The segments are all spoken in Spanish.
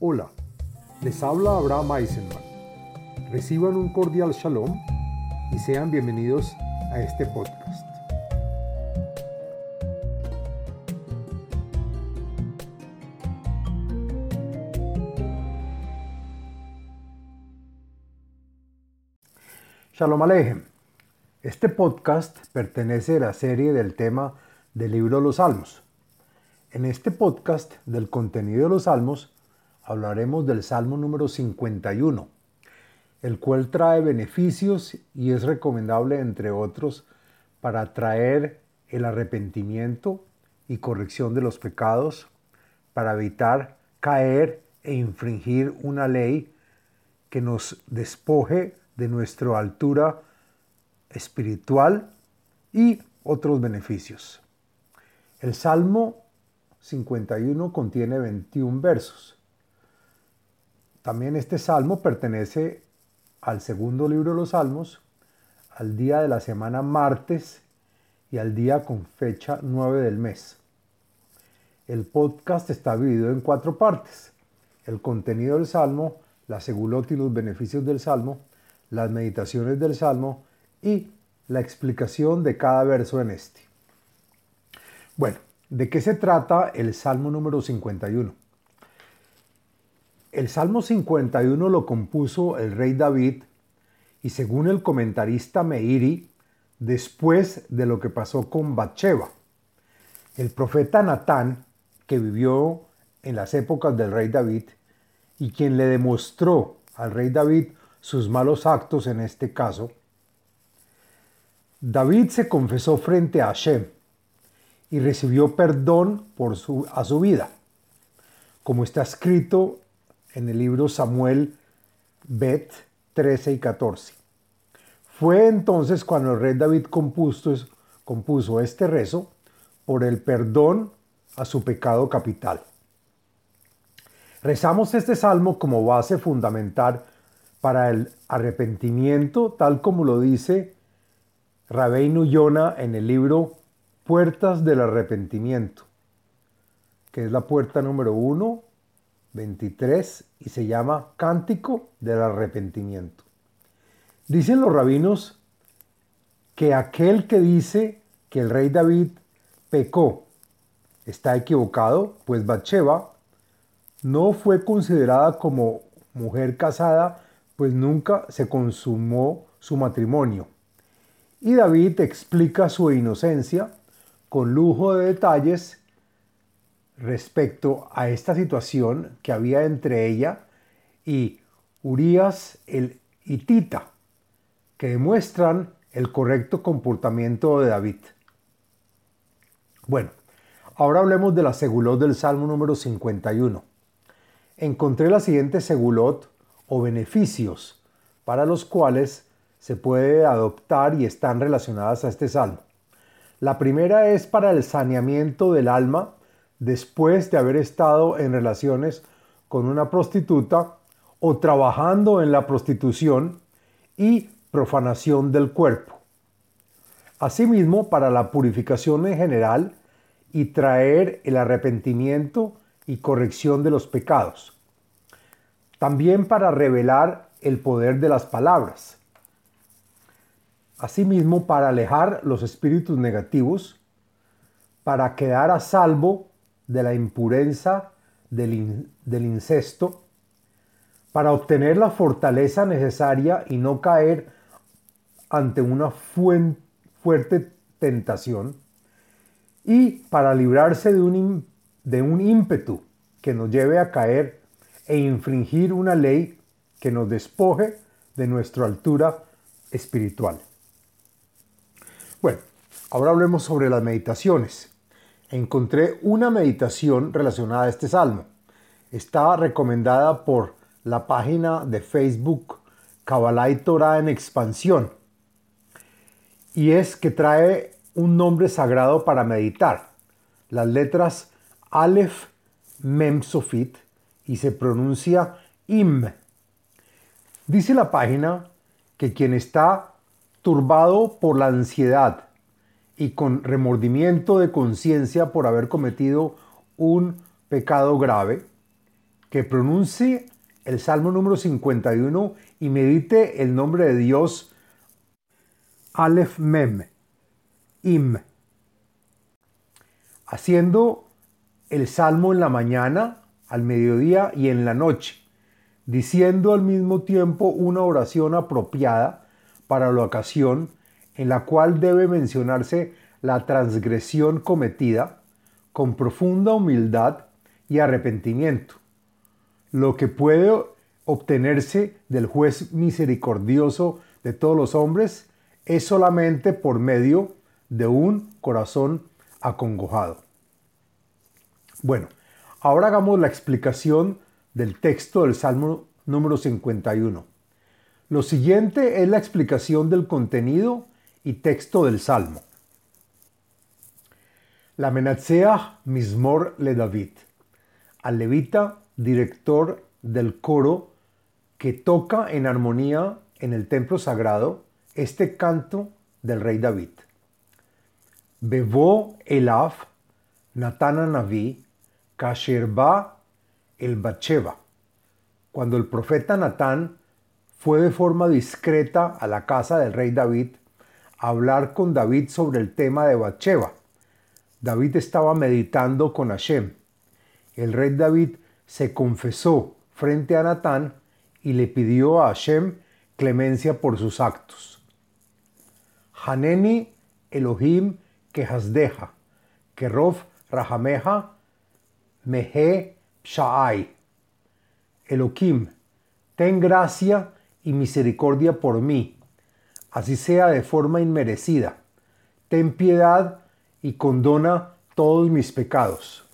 Hola, les habla Abraham Eisenman. Reciban un cordial shalom y sean bienvenidos a este podcast. Shalom Alejem. Este podcast pertenece a la serie del tema del libro los Salmos. En este podcast del contenido de los Salmos hablaremos del Salmo número 51, el cual trae beneficios y es recomendable, entre otros, para traer el arrepentimiento y corrección de los pecados, para evitar caer e infringir una ley que nos despoje de nuestra altura espiritual y otros beneficios. El Salmo 51 contiene 21 versos. También este salmo pertenece al segundo libro de los salmos, al día de la semana martes y al día con fecha 9 del mes. El podcast está dividido en cuatro partes. El contenido del salmo, la segulot y los beneficios del salmo, las meditaciones del salmo y la explicación de cada verso en este. Bueno, ¿de qué se trata el salmo número 51? El Salmo 51 lo compuso el rey David y según el comentarista Meiri, después de lo que pasó con Bathsheba. El profeta Natán, que vivió en las épocas del rey David y quien le demostró al rey David sus malos actos en este caso, David se confesó frente a Hashem y recibió perdón por su, a su vida, como está escrito en el libro Samuel Bet 13 y 14. Fue entonces cuando el rey David compuso, este rezo por el perdón a su pecado capital. Rezamos este salmo como base fundamental para el arrepentimiento, tal como lo dice Rabeinu Yona en el libro Puertas del Arrepentimiento, que es la puerta número uno 23 y se llama Cántico del Arrepentimiento. Dicen los rabinos que aquel que dice que el rey David pecó está equivocado, pues Bathsheba no fue considerada como mujer casada, pues nunca se consumó su matrimonio. Y David explica su inocencia con lujo de detalles respecto a esta situación que había entre ella y Urias el hitita, que demuestran el correcto comportamiento de David. Bueno, ahora hablemos de la segulot del Salmo número 51. Encontré la siguiente segulot o beneficios para los cuales se puede adoptar y están relacionadas a este salmo. La primera es para el saneamiento del alma después de haber estado en relaciones con una prostituta o trabajando en la prostitución y profanación del cuerpo. Asimismo, para la purificación en general y traer el arrepentimiento y corrección de los pecados. También para revelar el poder de las palabras. Asimismo, para alejar los espíritus negativos, para quedar a salvo de la impureza del, incesto para obtener la fortaleza necesaria y no caer ante una fuerte tentación y para librarse de un, de un ímpetu que nos lleve a caer e infringir una ley que nos despoje de nuestra altura espiritual. Bueno, ahora hablemos sobre las meditaciones encontré una meditación relacionada a este salmo. Está recomendada por la página de Facebook Kabbalah y Torah en expansión. Y es que trae un nombre sagrado para meditar. Las letras Aleph Mem Sofit y se pronuncia Im. Dice la página que quien está turbado por la ansiedad, y con remordimiento de conciencia por haber cometido un pecado grave, que pronuncie el Salmo número 51 y medite el nombre de Dios Aleph Mem, Im, haciendo el Salmo en la mañana, al mediodía y en la noche, diciendo al mismo tiempo una oración apropiada para la ocasión en la cual debe mencionarse la transgresión cometida con profunda humildad y arrepentimiento, lo que puede obtenerse del juez misericordioso de todos los hombres es solamente por medio de un corazón acongojado. Bueno, ahora hagamos la explicación del texto del Salmo número 51. Lo siguiente es la explicación del contenido y texto del Salmo. La Menatseach Mismor le David, al levita, director del coro que toca en armonía en el templo sagrado este canto del rey David. Bebo Elaf Natana Naví Kasherba el Bacheva. Cuando el profeta Natán fue de forma discreta a la casa del rey David hablar con David sobre el tema de Bacheva. David estaba meditando con Hashem. El rey David se confesó frente a Natán y le pidió a Hashem clemencia por sus actos. Haneni Elohim Kehasdeja, Kerov Rahameja, Mehe Sha'ai. Elohim, ten gracia y misericordia por mí, así sea de forma inmerecida. Ten piedad y condona todos mis pecados.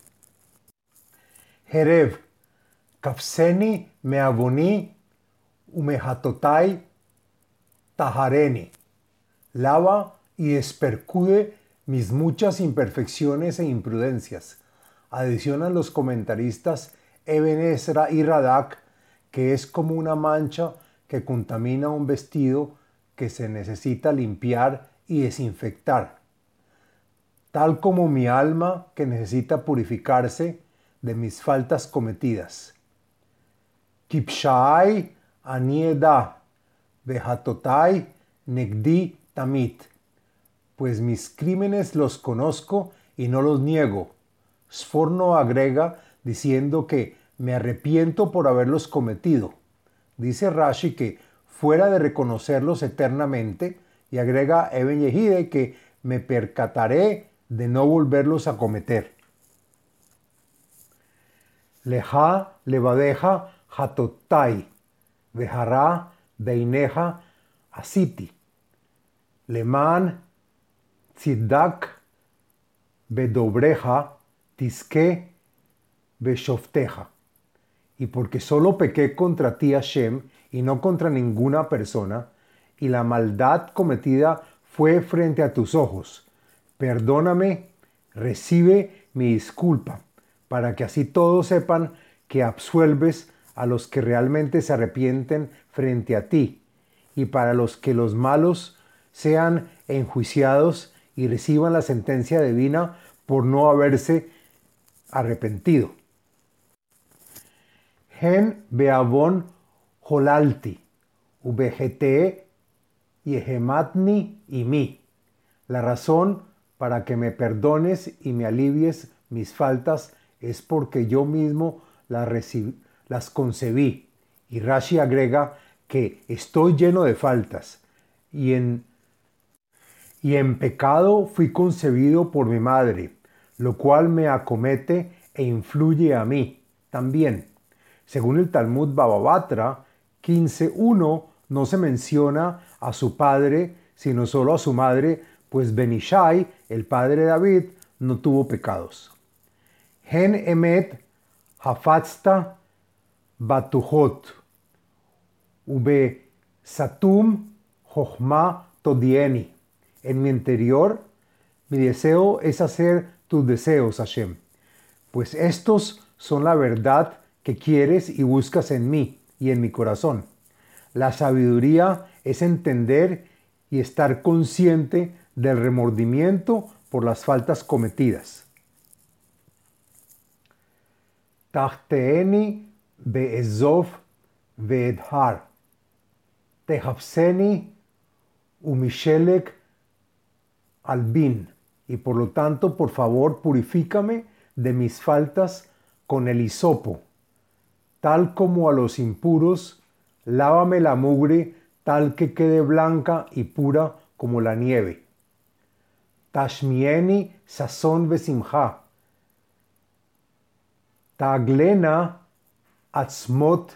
Jerev, Kafseni meavoni umehatotai tahareni. Lava y despercude mis muchas imperfecciones e imprudencias. Adicionan los comentaristas Eben Ezra y Radak que es como una mancha que contamina un vestido que se necesita limpiar y desinfectar, tal como mi alma que necesita purificarse de mis faltas cometidas. Kipshai anieda, vejatotai negdi tamit, pues mis crímenes los conozco y no los niego. Sforno agrega diciendo que me arrepiento por haberlos cometido. Dice Rashi que fuera de reconocerlos eternamente y agrega Eben Yehide que me percataré de no volverlos a cometer. Leja levadeja hatotai, vejará beineja asiti. Leman tzidak bedobreja tisque beshofteja y porque solo pequé contra ti Hashem y no contra ninguna persona, y la maldad cometida fue frente a tus ojos. Perdóname, recibe mi disculpa, para que así todos sepan que absuelves a los que realmente se arrepienten frente a ti, y para los que los malos sean enjuiciados y reciban la sentencia divina por no haberse arrepentido. Gen beavon holalti, ubegete yehematni y mi. La razón para que me perdones y me alivies mis faltas es porque yo mismo las, las concebí. Y Rashi agrega que estoy lleno de faltas y en, y en pecado fui concebido por mi madre, lo cual me acomete e influye a mí también. Según el Talmud Bababatra 15.1, no se menciona a su padre, sino solo a su madre, pues Benishai, el padre de David, no tuvo pecados. Gen emet hafatzta batuhot, ube satum jochma todieni. En mi interior, mi deseo es hacer tus deseos, Hashem, pues estos son la verdad que quieres y buscas en mí y en mi corazón. La sabiduría es entender y estar consciente del remordimiento por las faltas cometidas. Tachteeni be'ezov ve'edhar, tehapseni umishelek albin, y por lo tanto, por favor, purifícame de mis faltas con el hisopo, tal como a los impuros, lávame la mugre tal que quede blanca y pura como la nieve. Tashmieni sazón besimha. Taglena atzmot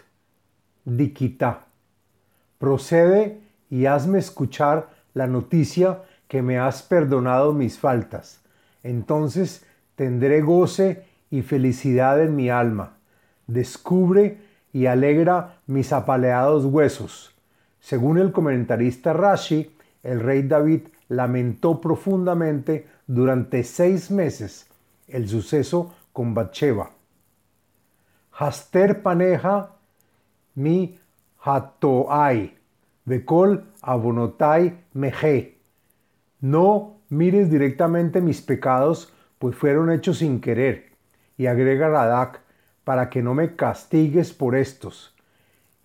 dikita. Procede y hazme escuchar la noticia que me has perdonado mis faltas. Entonces tendré goce y felicidad en mi alma. Descubre y alegra mis apaleados huesos. Según el comentarista Rashi, el rey David lamentó profundamente durante seis meses el suceso con Bathsheba. Haster paneja mi hatoai, bekol abonotai meje. No mires directamente mis pecados, pues fueron hechos sin querer. Y agrega Radak, para que no me castigues por estos.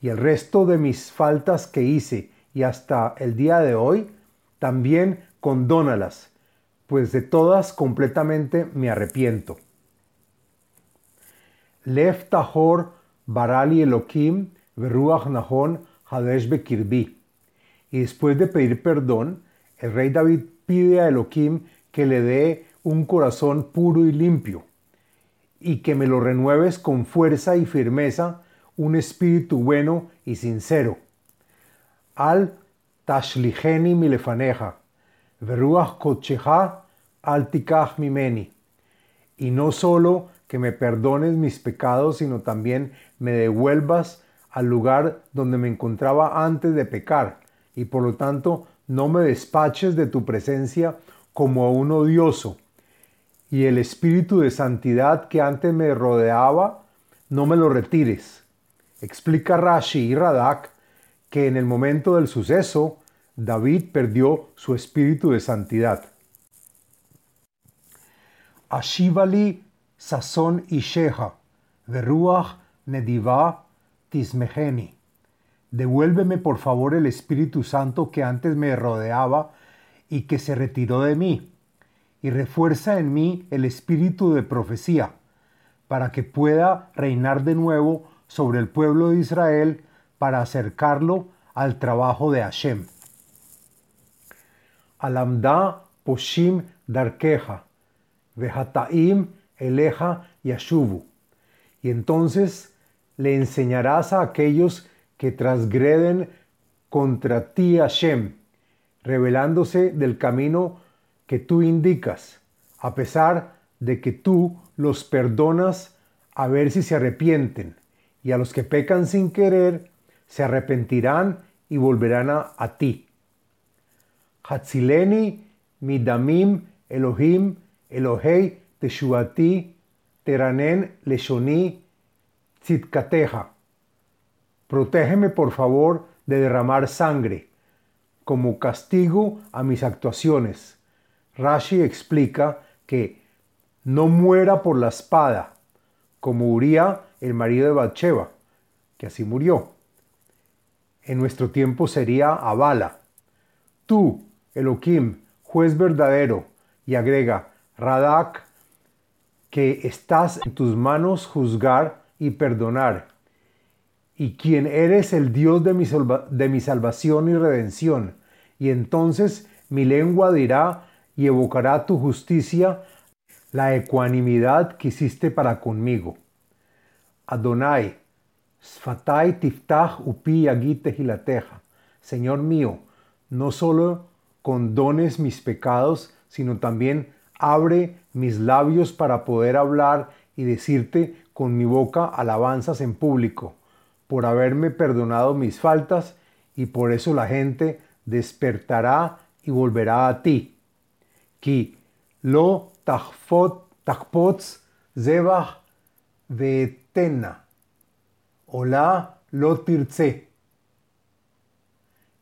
Y el resto de mis faltas que hice y hasta el día de hoy, también condónalas, pues de todas completamente me arrepiento. Lev Tahor Barali Elohim Veruach Nahon Hadesh Bekirbi. Y después de pedir perdón, el rey David pide a Elohim que le dé un corazón puro y limpio, y que me lo renueves con fuerza y firmeza, un espíritu bueno y sincero. Al tashligeni milefaneja, veruach kocheja al tikach mimeni. Y no solo que me perdones mis pecados, sino también me devuelvas al lugar donde me encontraba antes de pecar, y por lo tanto no me despaches de tu presencia como a un odioso, y el espíritu de santidad que antes me rodeaba, no me lo retires. Explica Rashi y Radak que en el momento del suceso, David perdió su espíritu de santidad. Ashivali sazón isheja, veruach nediva tismeheni. Devuélveme por favor el Espíritu Santo que antes me rodeaba y que se retiró de mí, y refuerza en mí el espíritu de profecía, para que pueda reinar de nuevo sobre el pueblo de Israel para acercarlo al trabajo de Hashem. Alamda poshim darkeja, vehataim eleja yashuvu. Y entonces le enseñarás a aquellos que transgreden contra ti Hashem, revelándose del camino que tú indicas, a pesar de que tú los perdonas a ver si se arrepienten, y a los que pecan sin querer se arrepentirán y volverán a, ti. Hatzileni midamim Elohim Elohei teshuati teranen leshoni tzitkateja. Protégeme por favor de derramar sangre como castigo a mis actuaciones Rashi explica que no muera por la espada, como Uría, el marido de Bathsheba, que así murió. En nuestro tiempo sería Abala. Tú, Elohim, juez verdadero, y agrega, Radak, que estás en tus manos juzgar y perdonar, y quien eres el Dios de mi, de mi salvación y redención. Y entonces mi lengua dirá y evocará tu justicia la ecuanimidad que hiciste para conmigo. Adonai, Sfatai tiftach upi agite gilateja. Señor mío, no solo condones mis pecados, sino también abre mis labios para poder hablar y decirte con mi boca alabanzas en público, por haberme perdonado mis faltas, y por eso la gente despertará y volverá a ti כי lo תחפוץ zebach ותנה, hola lo tirce.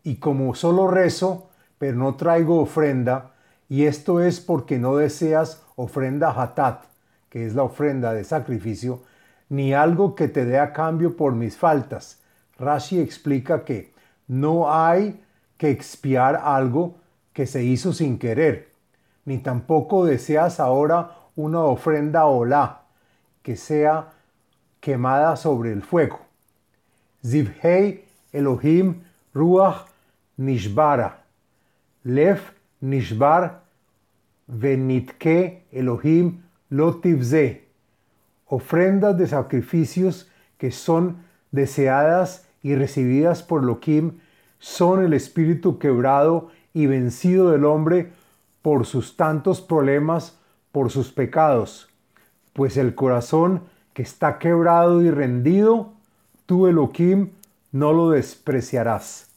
Y como solo rezo, pero no traigo ofrenda, y esto es porque no deseas ofrenda hatat, que es la ofrenda de sacrificio, ni algo que te dé a cambio por mis faltas. Rashi explica que no hay que expiar algo que se hizo sin querer, ni tampoco deseas ahora una ofrenda olá que sea quemada sobre el fuego. Zivhei Elohim Ruach Nishbara. Lev Nishbar Venitke Elohim Lotivze. Ofrendas de sacrificios que son deseadas y recibidas por Elohim son el espíritu quebrado y vencido del hombre por sus tantos problemas, por sus pecados. Pues el corazón que está quebrado y rendido, tú Elohim no lo despreciarás.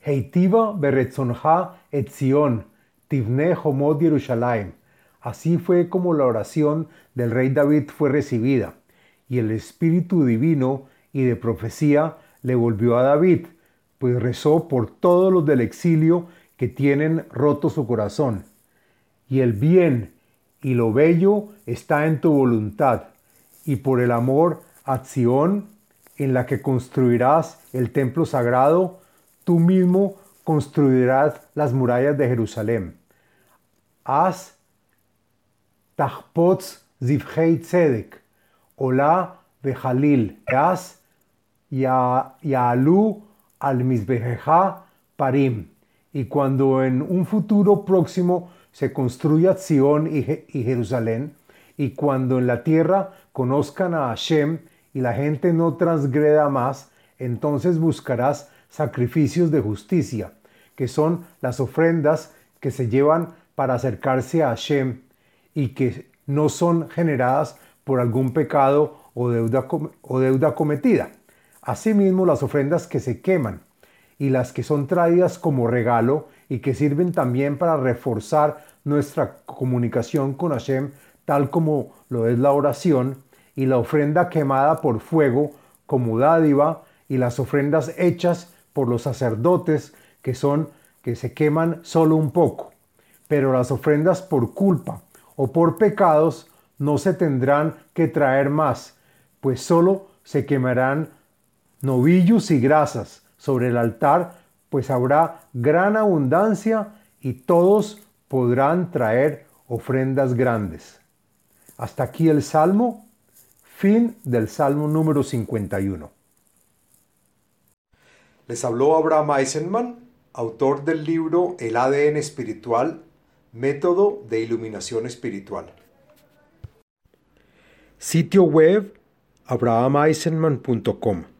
Heitiva beretzonha etzion, tivne homod Yerushalayim. Así fue como la oración del rey David fue recibida, y el Espíritu Divino y de profecía le volvió a David, pues rezó por todos los del exilio que tienen roto su corazón. Y el bien y lo bello está en tu voluntad, y por el amor a Sión, en la que construirás el templo sagrado, tú mismo construirás las murallas de Jerusalén. Haz Tahpots Zivhei Tzedek, Olá Bejalil, Haz Yaalu al Parim. Y cuando en un futuro próximo se construya Sion y, y Jerusalén, y cuando en la tierra conozcan a Hashem y la gente no transgreda más, entonces buscarás sacrificios de justicia, que son las ofrendas que se llevan para acercarse a Hashem y que no son generadas por algún pecado o deuda, o deuda cometida. Asimismo, las ofrendas que se queman y las que son traídas como regalo y que sirven también para reforzar nuestra comunicación con Hashem, tal como lo es la oración, y la ofrenda quemada por fuego como dádiva, y las ofrendas hechas por los sacerdotes que son que se queman solo un poco. Pero las ofrendas por culpa o por pecados no se tendrán que traer más, pues solo se quemarán novillos y grasas sobre el altar, pues habrá gran abundancia y todos podrán traer ofrendas grandes. Hasta aquí el Salmo, fin del Salmo número 51. Les habló Abraham Eisenman, autor del libro El ADN espiritual, método de iluminación espiritual. Sitio web abrahameisenman.com